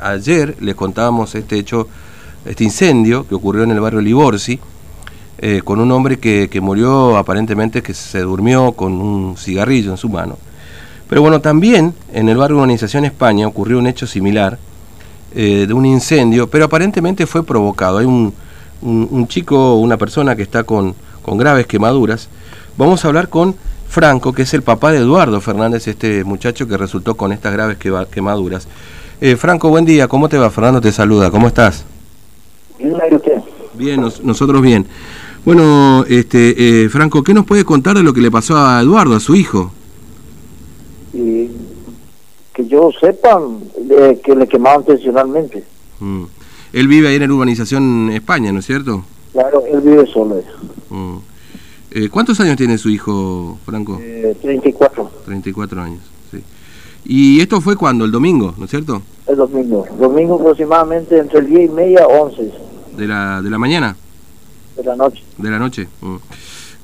ayer les contábamos este hecho, este incendio que ocurrió en el barrio Liborsi, eh, con un hombre que, que, murió aparentemente que se durmió con un cigarrillo en su mano. Pero bueno, también en el barrio Urbanización España ocurrió un hecho similar eh, de un incendio, pero aparentemente fue provocado. Hay un, un, un chico, una persona que está con, con graves quemaduras. Vamos a hablar con Franco, que es el papá de Eduardo Fernández, este muchacho que resultó con estas graves quemaduras. Eh, Franco, buen día, ¿cómo te va? Fernando te saluda, ¿cómo estás? Bien, usted? Bien, nos, nosotros bien. Bueno, este, eh, Franco, ¿qué nos puede contar de lo que le pasó a Eduardo, a su hijo? Y que yo sepa que le quemaban intencionalmente. Mm. Él vive ahí en la urbanización España, ¿no es cierto? Claro, él vive solo. Mm. Eh, ¿Cuántos años tiene su hijo, Franco? Eh, 34. 34 años. ¿Y esto fue cuando? ¿El domingo, no es cierto? El domingo. Domingo aproximadamente entre el 10 y media 11. ¿De la, de la mañana? De la noche. De la noche. Mm.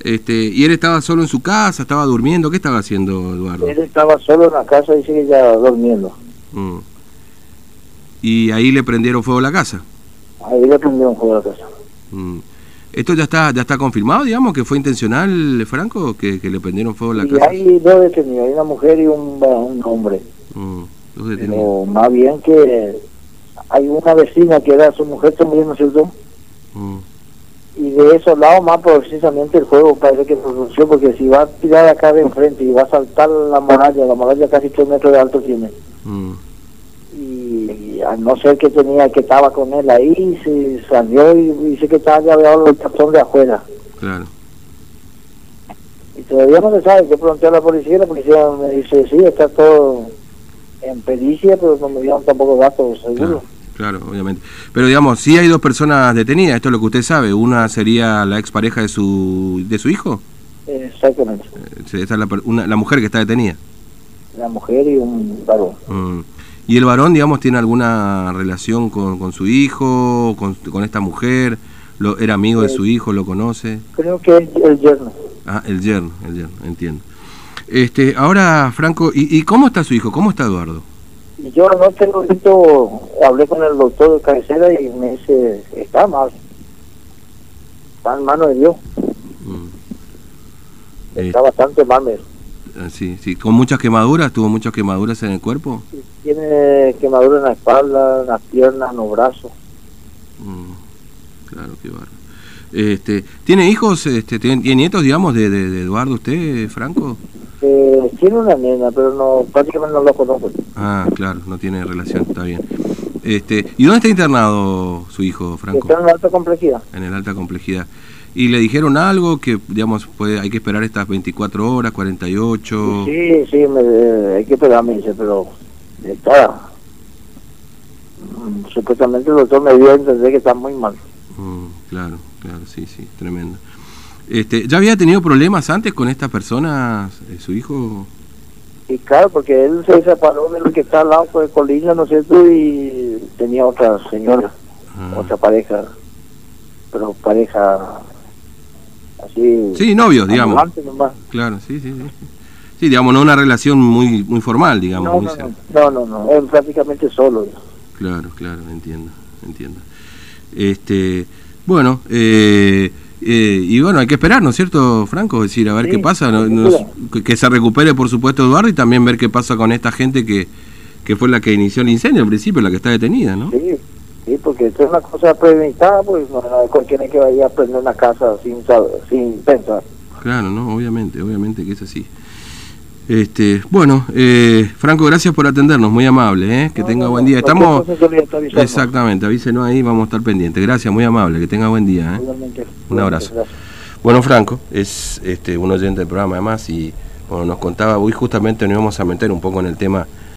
Este, ¿Y él estaba solo en su casa? ¿Estaba durmiendo? ¿Qué estaba haciendo, Eduardo? Él estaba solo en la casa y sigue ya durmiendo. Mm. ¿Y ahí le prendieron fuego a la casa? Ahí le prendieron fuego a la casa. Mm. ¿Esto ya está ya está confirmado, digamos, que fue intencional, Franco, que, que le prendieron fuego a la y casa? hay dos detenidos, hay una mujer y un, un hombre. Mm, dos Pero detenidos. más bien que hay una vecina que era su mujer también, ¿no es cierto? Mm, Y de esos lados más precisamente el juego parece que pronunció, porque si va a tirar acá de enfrente y va a saltar la muralla, la muralla casi 3 metros de alto tiene. mm, Y a no ser que tenía que estaba con él ahí, se salió y dice que estaba llevado el cartón de afuera. claro. Y todavía no se sabe, yo pregunté a la policía, la policía me dice, sí, está todo en pericia, pero no me dieron tampoco datos seguros. Claro, claro, obviamente. Pero digamos, sí hay dos personas detenidas, esto es lo que usted sabe. Una sería la expareja de su de su hijo. Exactamente. Eh, Esa es la, una- la mujer que está detenida. La mujer y un varón. Mm. ¿Y el varón, digamos, tiene alguna relación con, con su hijo, con, con esta mujer? Lo, ¿Era amigo de su hijo? ¿Lo conoce? Creo que es el yerno. Ah, el yerno, el yerno, entiendo. Este, ahora, Franco, ¿y, y cómo está su hijo? ¿Cómo está Eduardo? Yo anoche lo visto, hablé con el doctor de cabecera y me dice, está mal. Está en mano de Dios. Mm. Eh, Está bastante mal. me sí, sí, con muchas quemaduras, tuvo muchas quemaduras en el cuerpo. Tiene quemadura en la espalda, en las piernas, en los brazos. Mm, claro, qué bárbaro. Este, ¿Tiene hijos, este, tiene, tiene nietos, digamos, de, de, de Eduardo usted, Franco? Eh, tiene una nena, pero no prácticamente no lo conozco. Ah, claro, no tiene relación, está bien. Este, ¿Y dónde está internado su hijo, Franco? Está en una alta complejidad. En el alta complejidad. ¿Y le dijeron algo que, digamos, puede, hay que esperar estas 24 horas, 48? Sí, sí, me, hay que esperar, me dice, pero está. mm, Supuestamente el doctor me dio a entender que está muy mal. Mm, claro, claro, sí, sí, tremendo. Este, ¿Ya había tenido problemas antes con estas personas, eh, su hijo? Y claro, porque él se separó de lo que está al lado de Colina, ¿no es cierto? Y tenía otra señora, Ah. otra pareja, pero pareja así. Sí, novios, digamos. nomás. Claro, sí, sí, sí. Sí, digamos, no una relación muy muy formal, digamos. No, muy no, cerca. no, no, no, él prácticamente solo. Claro, claro, entiendo, entiendo. Este, bueno, eh, eh, y bueno, hay que esperar, ¿no es cierto, Franco? Es decir, a ver Sí, qué pasa, Nos- que se recupere, por supuesto, Eduardo, y también ver qué pasa con esta gente que, que fue la que inició el incendio al principio, la que está detenida, ¿no? Sí, sí, porque esto es una cosa premeditada, pues no es cualquiera que vaya a prender una casa sin, saber- sin pensar. Claro, no, obviamente, obviamente que es así. Este, bueno, eh, Franco, gracias por atendernos, muy amable, ¿eh? que No, tenga no, buen no, día. Estamos, exactamente, avísenos ahí, vamos a estar pendientes. Gracias, muy amable, que tenga buen día. ¿eh? Igualmente. Un abrazo. Gracias. Bueno, Franco es este, un oyente del programa además y bueno, nos contaba, hoy justamente nos íbamos a meter un poco en el tema